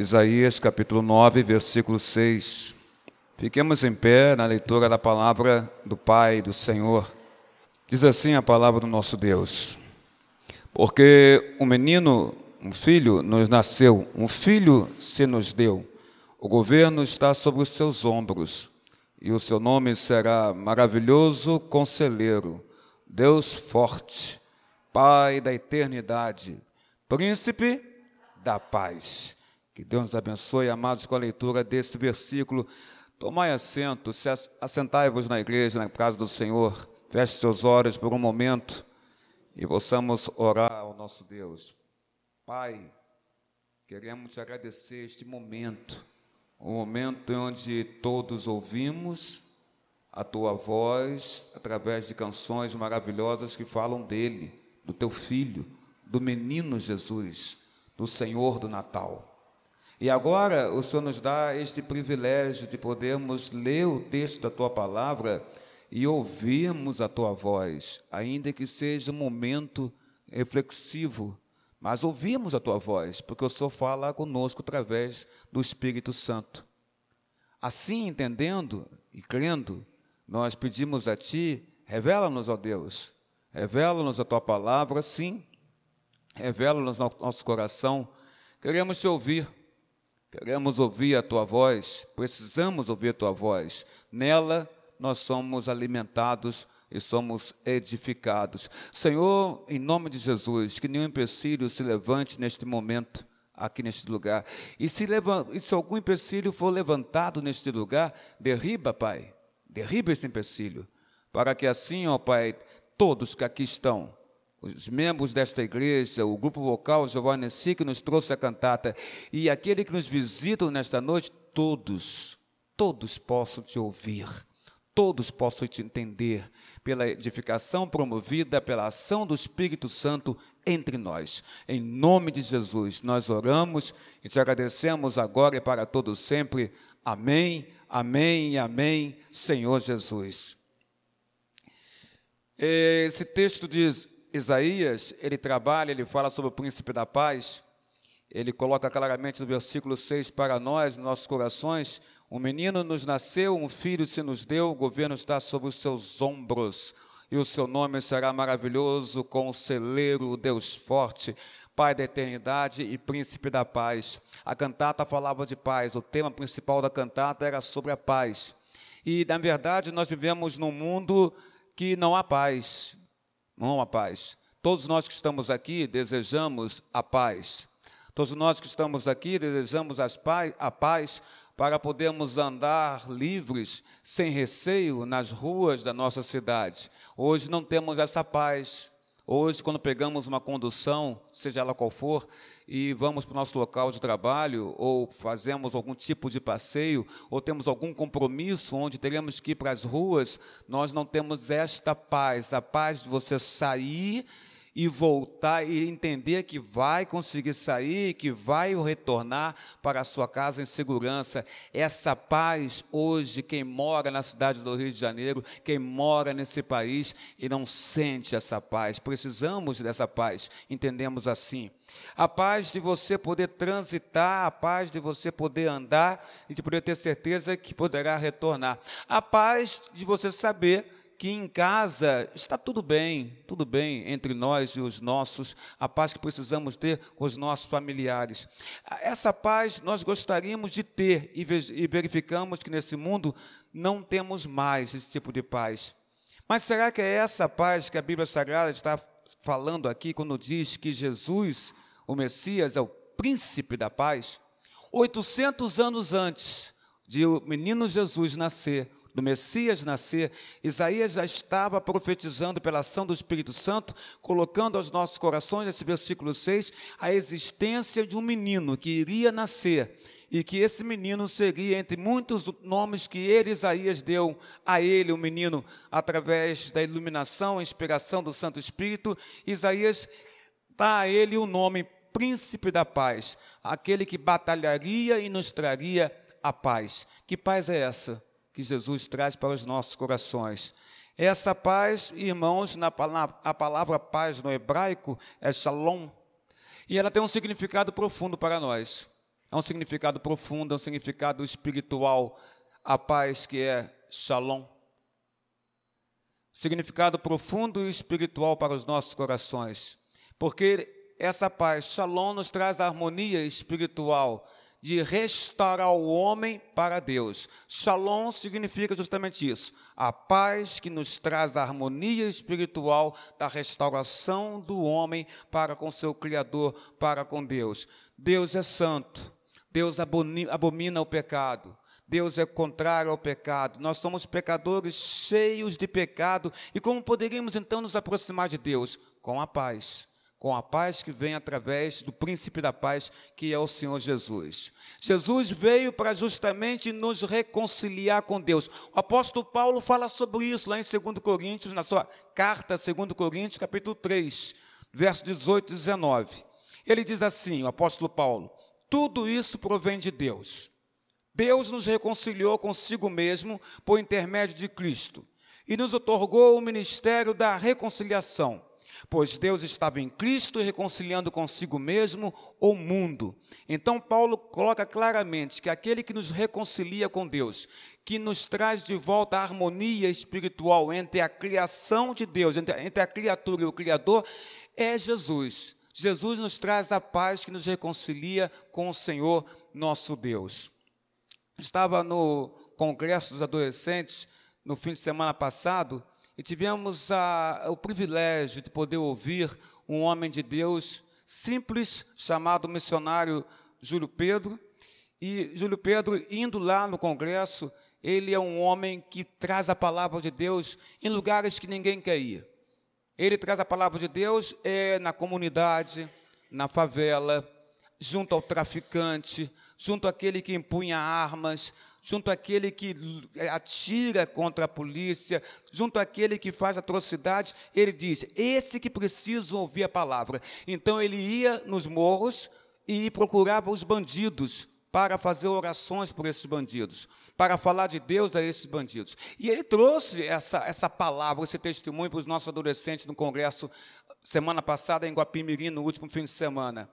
Isaías capítulo 9, versículo 6. Fiquemos em pé na leitura da palavra do Pai, do Senhor. Diz assim a palavra do nosso Deus: Porque um menino, um filho nos nasceu, um filho se nos deu, o governo está sobre os seus ombros, e o seu nome será maravilhoso conselheiro, Deus forte, Pai da eternidade, príncipe da paz. Que Deus nos abençoe, amados, com a leitura desse versículo. Tomai assento, se assentai-vos na igreja, na casa do Senhor, feche seus olhos por um momento e possamos orar ao nosso Deus. Pai, queremos te agradecer este momento, um momento onde todos ouvimos a tua voz através de canções maravilhosas que falam dele, do teu filho, do menino Jesus, do Senhor do Natal. E agora o Senhor nos dá este privilégio de podermos ler o texto da tua palavra e ouvirmos a tua voz, ainda que seja um momento reflexivo, mas ouvimos a tua voz, porque o Senhor fala conosco através do Espírito Santo. Assim, entendendo e crendo, nós pedimos a ti, revela-nos, ó Deus, revela-nos a tua palavra, sim, revela-nos nosso coração, queremos te ouvir Queremos ouvir a tua voz, precisamos ouvir a tua voz. Nela nós somos alimentados e somos edificados. Senhor, em nome de Jesus, que nenhum empecilho se levante neste momento, aqui neste lugar. E se, leva, e se algum empecilho for levantado neste lugar, derriba, Pai, derriba esse empecilho, para que assim, ó Pai, todos que aqui estão, os membros desta igreja, o grupo vocal Giovanni Si, que nos trouxe a cantata, e aquele que nos visitam nesta noite, todos, todos possam te ouvir, todos possam te entender, pela edificação promovida pela ação do Espírito Santo entre nós. Em nome de Jesus, nós oramos e te agradecemos agora e para todos sempre. Amém, amém amém, Senhor Jesus. Esse texto diz: Isaías, ele trabalha, ele fala sobre o príncipe da paz, ele coloca claramente no versículo 6 para nós, nossos corações, um menino nos nasceu, um filho se nos deu, o governo está sobre os seus ombros, e o seu nome será maravilhoso, conselheiro, Deus forte, Pai da eternidade e príncipe da paz. A cantata falava de paz, o tema principal da cantata era sobre a paz. E, na verdade, nós vivemos num mundo que não há paz, não a paz. Todos nós que estamos aqui desejamos a paz. Todos nós que estamos aqui desejamos a paz para podermos andar livres, sem receio, nas ruas da nossa cidade. Hoje não temos essa paz. Hoje, quando pegamos uma condução, seja ela qual for, e vamos para o nosso local de trabalho, ou fazemos algum tipo de passeio, ou temos algum compromisso onde teremos que ir para as ruas, nós não temos esta paz, a paz de você sair e voltar e entender que vai conseguir sair, que vai retornar para a sua casa em segurança. Essa paz hoje, quem mora na cidade do Rio de Janeiro, quem mora nesse país e não sente essa paz, precisamos dessa paz, entendemos assim. A paz de você poder transitar, a paz de você poder andar e de poder ter certeza que poderá retornar. A paz de você saber que em casa está tudo bem, tudo bem entre nós e os nossos, a paz que precisamos ter com os nossos familiares. Essa paz nós gostaríamos de ter e verificamos que nesse mundo não temos mais esse tipo de paz. Mas será que é essa paz que a Bíblia Sagrada está falando aqui quando diz que Jesus, o Messias, é o príncipe da paz? 800 anos antes de o menino Jesus nascer, do Messias nascer, Isaías já estava profetizando pela ação do Espírito Santo, colocando aos nossos corações, nesse versículo 6, a existência de um menino que iria nascer e que esse menino seria entre muitos nomes que ele, Isaías, deu a ele, o menino, através da iluminação, a inspiração do Santo Espírito. Isaías dá a ele o nome Príncipe da Paz, aquele que batalharia e nos traria a paz. Que paz é essa? Que Jesus traz para os nossos corações. Essa paz, irmãos, na palavra, a palavra paz no hebraico é shalom, e ela tem um significado profundo para nós. é um significado profundo, é um significado espiritual. A paz que é shalom. Significado profundo e espiritual para os nossos corações. Porque essa paz, shalom, nos traz harmonia espiritual de restaurar o homem para Deus. Shalom significa justamente isso, a paz que nos traz a harmonia espiritual da restauração do homem para com seu Criador, para com Deus. Deus é santo, Deus abomina o pecado. Deus é contrário ao pecado. Nós somos pecadores cheios de pecado. E como poderíamos então nos aproximar de Deus? Com a paz com a paz que vem através do príncipe da paz, que é o Senhor Jesus. Jesus veio para justamente nos reconciliar com Deus. O apóstolo Paulo fala sobre isso lá em 2 Coríntios, na sua carta 2 Coríntios, capítulo 3, versos 18 e 19. Ele diz assim, o apóstolo Paulo: Tudo isso provém de Deus. Deus nos reconciliou consigo mesmo por intermédio de Cristo e nos otorgou o ministério da reconciliação pois Deus estava em Cristo reconciliando consigo mesmo o mundo. Então, Paulo coloca claramente que aquele que nos reconcilia com Deus, que nos traz de volta a harmonia espiritual entre a criação de Deus, entre, entre a criatura e o Criador, é Jesus. Jesus nos traz a paz que nos reconcilia com o Senhor nosso Deus. Estava no Congresso dos Adolescentes no fim de semana passado e tivemos a, o privilégio de poder ouvir um homem de Deus simples, chamado missionário Júlio Pedro. E Júlio Pedro, indo lá no congresso, ele é um homem que traz a palavra de Deus em lugares que ninguém quer ir. Ele traz a palavra de Deus é, na comunidade, na favela, junto ao traficante, junto àquele que empunha armas, junto àquele que atira contra a polícia, junto àquele que faz atrocidades, ele diz: esse que precisa ouvir a palavra. Então ele ia nos morros e procurava os bandidos para fazer orações por esses bandidos, para falar de Deus a esses bandidos. E ele trouxe essa, essa palavra, esse testemunho para os nossos adolescentes no congresso semana passada em Guapimirim, no último fim de semana.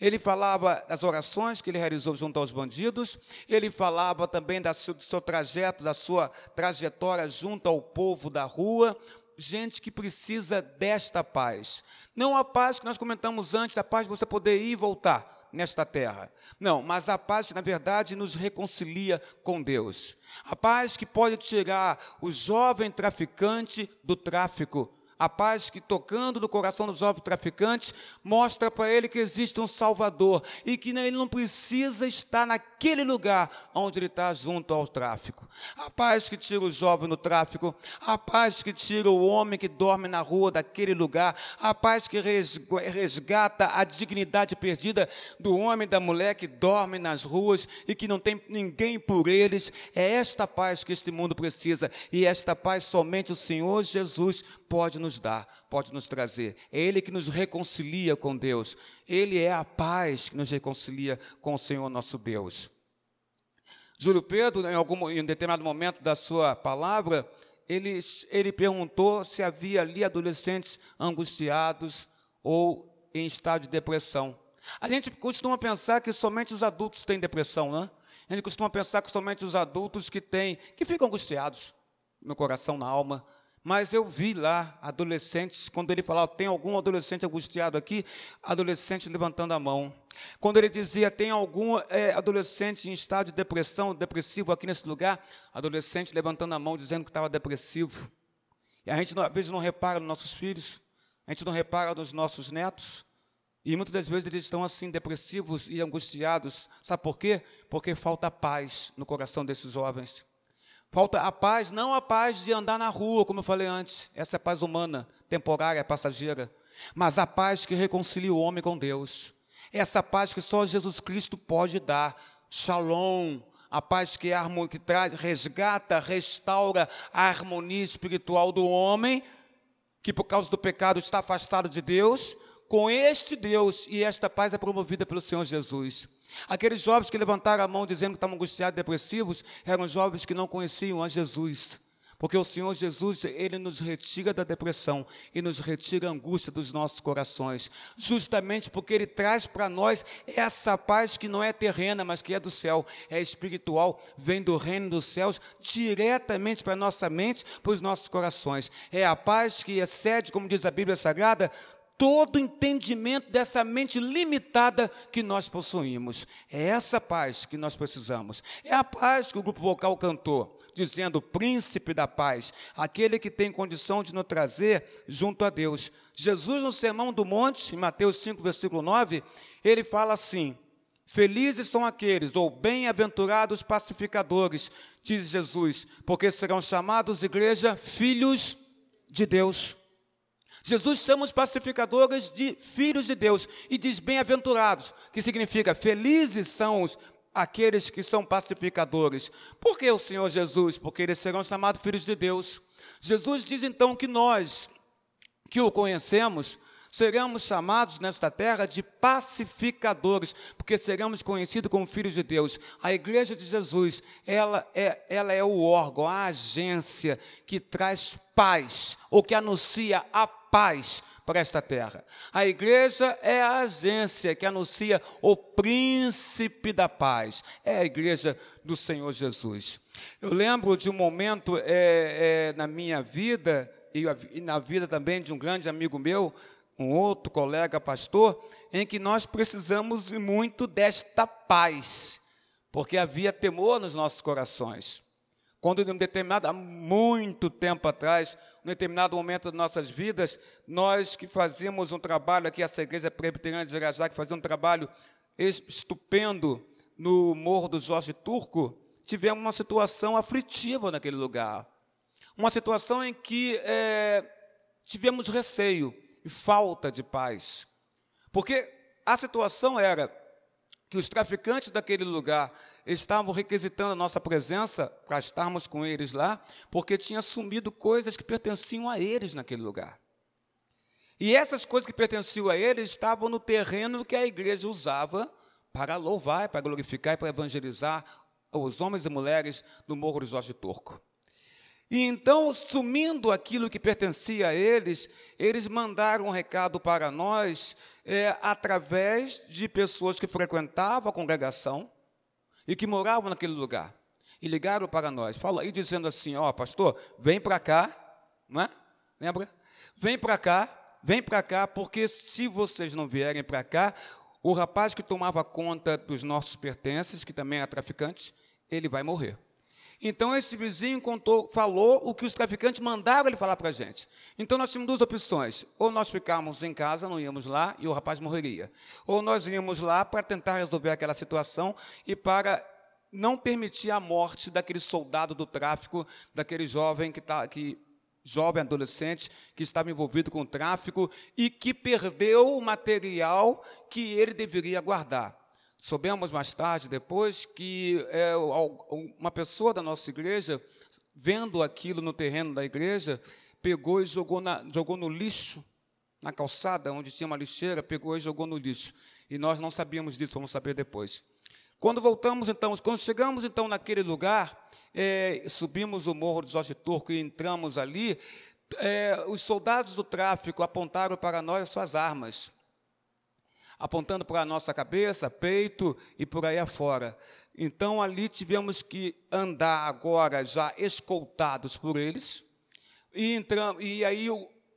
Ele falava das orações que ele realizou junto aos bandidos, ele falava também do seu trajeto, da sua trajetória junto ao povo da rua, gente que precisa desta paz. Não a paz que nós comentamos antes, a paz de você poder ir e voltar nesta terra. Não, mas a paz que, na verdade, nos reconcilia com Deus. A paz que pode tirar o jovem traficante do tráfico a paz que, tocando no coração dos jovens traficantes, mostra para ele que existe um Salvador e que ele não precisa estar naquele lugar onde ele está junto ao tráfico. A paz que tira o jovem no tráfico, a paz que tira o homem que dorme na rua daquele lugar, a paz que resgata a dignidade perdida do homem e da mulher que dorme nas ruas e que não tem ninguém por eles. É esta paz que este mundo precisa e esta paz somente o Senhor Jesus pode nos dar, pode nos trazer. É Ele que nos reconcilia com Deus. Ele é a paz que nos reconcilia com o Senhor nosso Deus. Júlio Pedro, em, algum, em determinado momento da sua palavra, ele, ele perguntou se havia ali adolescentes angustiados ou em estado de depressão. A gente costuma pensar que somente os adultos têm depressão, né? A gente costuma pensar que somente os adultos que têm, que ficam angustiados no coração, na alma, mas eu vi lá adolescentes, quando ele falava, tem algum adolescente angustiado aqui? Adolescente levantando a mão. Quando ele dizia, tem algum é, adolescente em estado de depressão, depressivo aqui nesse lugar? Adolescente levantando a mão, dizendo que estava depressivo. E a gente, às vezes, não repara nos nossos filhos, a gente não repara nos nossos netos. E muitas das vezes eles estão assim, depressivos e angustiados. Sabe por quê? Porque falta paz no coração desses jovens. Falta a paz, não a paz de andar na rua, como eu falei antes. Essa é paz humana, temporária, passageira. Mas a paz que reconcilia o homem com Deus. Essa paz que só Jesus Cristo pode dar. Shalom, a paz que, que traz, resgata, restaura a harmonia espiritual do homem, que por causa do pecado está afastado de Deus, com este Deus, e esta paz é promovida pelo Senhor Jesus. Aqueles jovens que levantaram a mão dizendo que estavam angustiados e depressivos eram jovens que não conheciam a Jesus. Porque o Senhor Jesus, Ele nos retira da depressão e nos retira a angústia dos nossos corações, justamente porque Ele traz para nós essa paz que não é terrena, mas que é do céu, é espiritual, vem do reino dos céus diretamente para nossa mente, para os nossos corações. É a paz que excede, como diz a Bíblia Sagrada, todo entendimento dessa mente limitada que nós possuímos. É essa paz que nós precisamos. É a paz que o grupo vocal cantou, dizendo: Príncipe da paz, aquele que tem condição de nos trazer junto a Deus. Jesus, no Sermão do Monte, em Mateus 5, versículo 9, ele fala assim: Felizes são aqueles, ou bem-aventurados pacificadores, diz Jesus, porque serão chamados, igreja, filhos de Deus. Jesus chama os pacificadores de filhos de Deus e diz bem-aventurados, que significa felizes são os, aqueles que são pacificadores. Por que o Senhor Jesus? Porque eles serão chamados filhos de Deus. Jesus diz então que nós, que o conhecemos, seremos chamados nesta terra de pacificadores, porque seremos conhecidos como filhos de Deus. A igreja de Jesus, ela é, ela é o órgão, a agência que traz paz, ou que anuncia a paz para esta terra. A igreja é a agência que anuncia o príncipe da paz. É a igreja do Senhor Jesus. Eu lembro de um momento é, é, na minha vida, e, e na vida também de um grande amigo meu, um outro colega pastor, em que nós precisamos muito desta paz, porque havia temor nos nossos corações. Quando em um determinado, há muito tempo atrás, em determinado momento das nossas vidas, nós que fazíamos um trabalho aqui, essa igreja presbiteriana de Irajá, que fazia um trabalho estupendo no Morro do Jorge Turco, tivemos uma situação aflitiva naquele lugar. Uma situação em que é, tivemos receio e falta de paz. Porque a situação era que os traficantes daquele lugar estavam requisitando a nossa presença para estarmos com eles lá, porque tinha sumido coisas que pertenciam a eles naquele lugar. E essas coisas que pertenciam a eles estavam no terreno que a igreja usava para louvar, para glorificar e para evangelizar os homens e mulheres do Morro do Jorge Turco. E então, sumindo aquilo que pertencia a eles, eles mandaram um recado para nós é, através de pessoas que frequentavam a congregação e que moravam naquele lugar. E ligaram para nós, falou aí dizendo assim: Ó, oh, pastor, vem para cá, não é? Lembra? Vem para cá, vem para cá, porque se vocês não vierem para cá, o rapaz que tomava conta dos nossos pertences, que também é traficante, ele vai morrer. Então esse vizinho contou, falou o que os traficantes mandaram ele falar para a gente. Então nós tínhamos duas opções: ou nós ficávamos em casa, não íamos lá e o rapaz morreria, ou nós íamos lá para tentar resolver aquela situação e para não permitir a morte daquele soldado do tráfico, daquele jovem que está que jovem adolescente que estava envolvido com o tráfico e que perdeu o material que ele deveria guardar. Soubemos mais tarde, depois, que é, uma pessoa da nossa igreja, vendo aquilo no terreno da igreja, pegou e jogou, na, jogou no lixo, na calçada, onde tinha uma lixeira, pegou e jogou no lixo. E nós não sabíamos disso, vamos saber depois. Quando voltamos, então, quando chegamos, então, naquele lugar, é, subimos o morro de Jorge Turco e entramos ali, é, os soldados do tráfico apontaram para nós suas armas apontando para a nossa cabeça, peito e por aí afora. Então ali tivemos que andar agora já escoltados por eles. E, entramos, e aí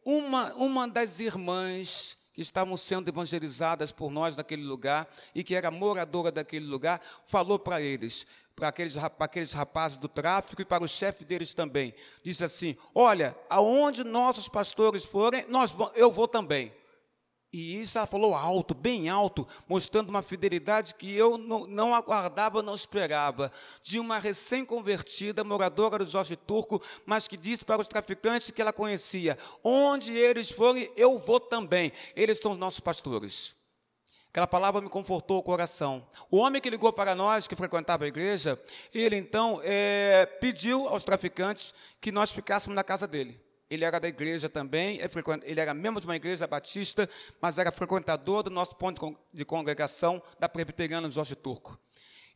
uma, uma das irmãs que estavam sendo evangelizadas por nós naquele lugar e que era moradora daquele lugar, falou para eles, para aqueles, para aqueles rapazes do tráfico e para o chefe deles também. Disse assim: Olha, aonde nossos pastores forem, nós, eu vou também. E isso ela falou alto, bem alto, mostrando uma fidelidade que eu não, não aguardava, não esperava, de uma recém-convertida moradora do Jorge Turco, mas que disse para os traficantes que ela conhecia: onde eles forem, eu vou também. Eles são os nossos pastores. Aquela palavra me confortou o coração. O homem que ligou para nós, que frequentava a igreja, ele então é, pediu aos traficantes que nós ficássemos na casa dele. Ele era da igreja também, é ele era membro de uma igreja batista, mas era frequentador do nosso ponto de congregação da presbiteriana Jorge Turco.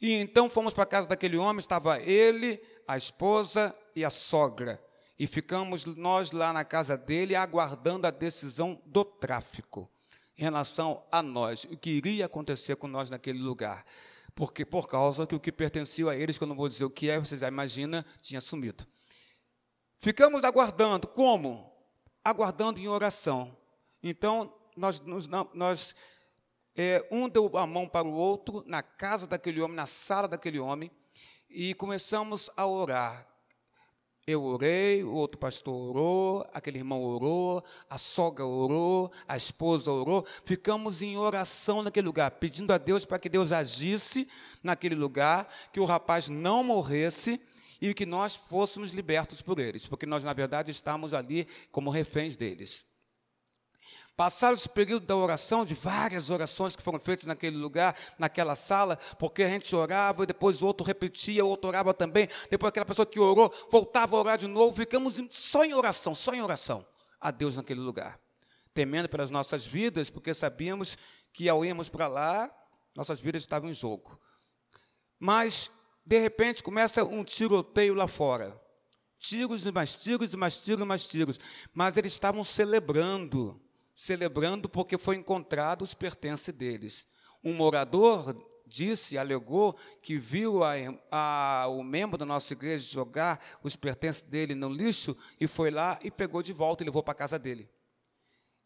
E então fomos para a casa daquele homem, estava ele, a esposa e a sogra. e ficamos nós lá na casa dele aguardando a decisão do tráfico em relação a nós, o que iria acontecer com nós naquele lugar. Porque por causa que o que pertencia a eles, que eu não vou dizer o que é, você já imagina, tinha sumido. Ficamos aguardando, como? Aguardando em oração. Então, nós, nós, é, um deu a mão para o outro na casa daquele homem, na sala daquele homem, e começamos a orar. Eu orei, o outro pastor orou, aquele irmão orou, a sogra orou, a esposa orou. Ficamos em oração naquele lugar, pedindo a Deus para que Deus agisse naquele lugar, que o rapaz não morresse e que nós fôssemos libertos por eles, porque nós, na verdade, estávamos ali como reféns deles. Passaram esse período da oração, de várias orações que foram feitas naquele lugar, naquela sala, porque a gente orava e depois o outro repetia, o outro orava também. Depois aquela pessoa que orou voltava a orar de novo. Ficamos só em oração, só em oração a Deus naquele lugar. Temendo pelas nossas vidas, porque sabíamos que ao irmos para lá, nossas vidas estavam em jogo. Mas, de repente, começa um tiroteio lá fora. Tiros e mais tiros e mais tiros e mais tiros. Mas eles estavam celebrando celebrando porque foi encontrado os pertences deles. Um morador disse, alegou, que viu a, a, o membro da nossa igreja jogar os pertences dele no lixo e foi lá e pegou de volta e levou para a casa dele.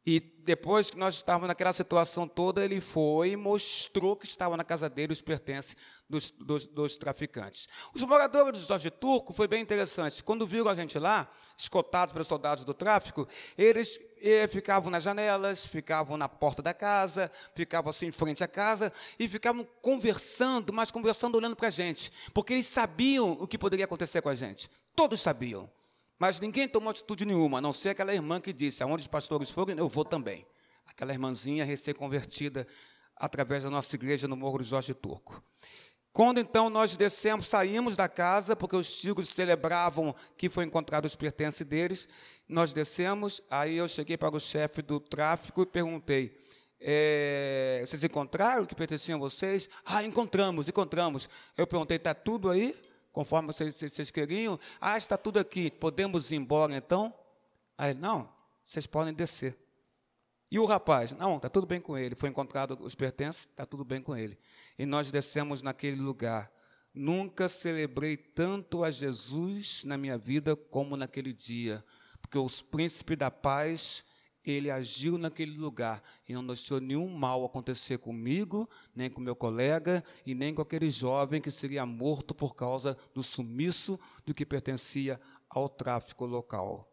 E depois que nós estávamos naquela situação toda, ele foi e mostrou que estava na casa dele os pertences dos, dos, dos traficantes. Os moradores do Jorge Turco foi bem interessante. Quando viram a gente lá, escoltados pelos soldados do tráfico, eles eh, ficavam nas janelas, ficavam na porta da casa, ficavam assim em frente à casa e ficavam conversando, mas conversando olhando para a gente, porque eles sabiam o que poderia acontecer com a gente. Todos sabiam. Mas ninguém tomou atitude nenhuma, a não ser aquela irmã que disse: aonde os pastores forem, eu vou também. Aquela irmãzinha recém-convertida através da nossa igreja no Morro do Jorge Turco. Quando então nós descemos, saímos da casa, porque os tiros celebravam que foi encontrado os pertences deles, nós descemos, aí eu cheguei para o chefe do tráfico e perguntei, é, vocês encontraram o que pertenciam a vocês? Ah, encontramos, encontramos. Eu perguntei, está tudo aí? Conforme vocês, vocês queriam. Ah, está tudo aqui, podemos ir embora então? Aí, não, vocês podem descer. E o rapaz, não, está tudo bem com ele. Foi encontrado os pertences, está tudo bem com ele. E nós descemos naquele lugar. Nunca celebrei tanto a Jesus na minha vida como naquele dia, porque os príncipes da paz ele agiu naquele lugar e não deixou nenhum mal acontecer comigo, nem com meu colega e nem com aquele jovem que seria morto por causa do sumiço do que pertencia ao tráfico local.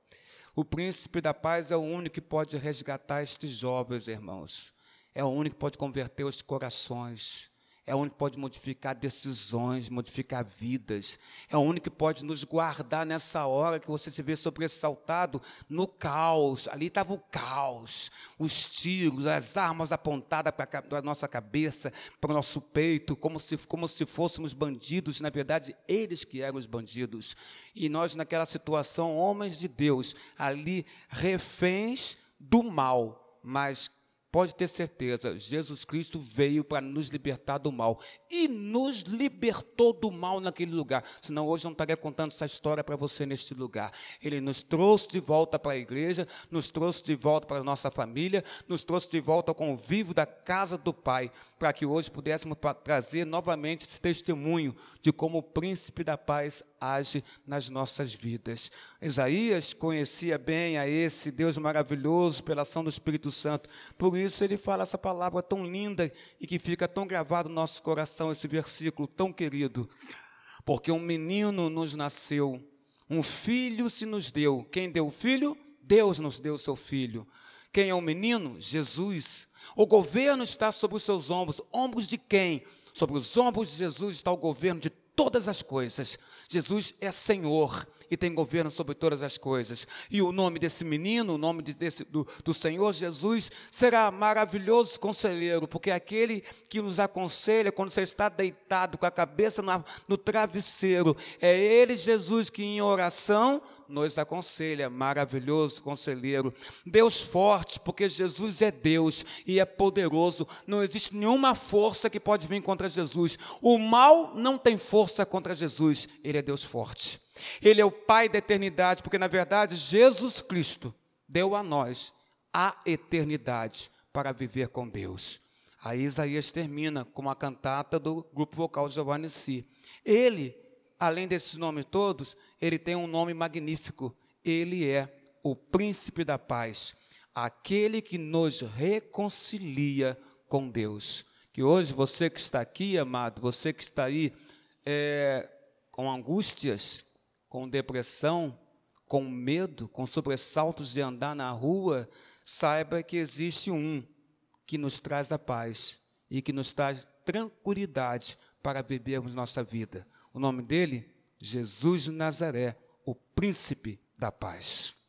O príncipe da paz é o único que pode resgatar estes jovens, irmãos. É o único que pode converter os corações é o único que pode modificar decisões, modificar vidas. É o único que pode nos guardar nessa hora que você se vê sobressaltado no caos. Ali estava o caos, os tiros, as armas apontadas para a nossa cabeça, para o nosso peito, como se, como se fôssemos bandidos. Na verdade, eles que eram os bandidos. E nós, naquela situação, homens de Deus, ali reféns do mal, mas Pode ter certeza, Jesus Cristo veio para nos libertar do mal e nos libertou do mal naquele lugar. Senão hoje não estaria contando essa história para você neste lugar. Ele nos trouxe de volta para a igreja, nos trouxe de volta para a nossa família, nos trouxe de volta ao convívio da casa do Pai, para que hoje pudéssemos trazer novamente esse testemunho de como o príncipe da paz age nas nossas vidas. Isaías conhecia bem a esse Deus maravilhoso pela ação do Espírito Santo. Por isso ele fala essa palavra tão linda e que fica tão gravado no nosso coração esse versículo tão querido. Porque um menino nos nasceu, um filho se nos deu. Quem deu o filho? Deus nos deu o seu filho. Quem é o menino? Jesus. O governo está sobre os seus ombros. Ombros de quem? Sobre os ombros de Jesus está o governo de todas as coisas. Jesus é Senhor e tem governo sobre todas as coisas. E o nome desse menino, o nome desse, do, do Senhor Jesus, será maravilhoso conselheiro, porque é aquele que nos aconselha quando você está deitado com a cabeça na, no travesseiro. É Ele, Jesus, que em oração nos aconselha, maravilhoso conselheiro. Deus forte, porque Jesus é Deus e é poderoso. Não existe nenhuma força que pode vir contra Jesus. O mal não tem força contra Jesus, ele é Deus forte. Ele é o Pai da eternidade, porque na verdade Jesus Cristo deu a nós a eternidade para viver com Deus. Aí Isaías termina com a cantata do grupo vocal Giovanni Si. Ele, além desses nomes todos, ele tem um nome magnífico. Ele é o príncipe da paz, aquele que nos reconcilia com Deus. Que hoje você que está aqui, amado, você que está aí é, com angústias, com depressão, com medo, com sobressaltos de andar na rua, saiba que existe um que nos traz a paz e que nos traz tranquilidade para vivermos nossa vida. O nome dele, Jesus de Nazaré, o príncipe da paz.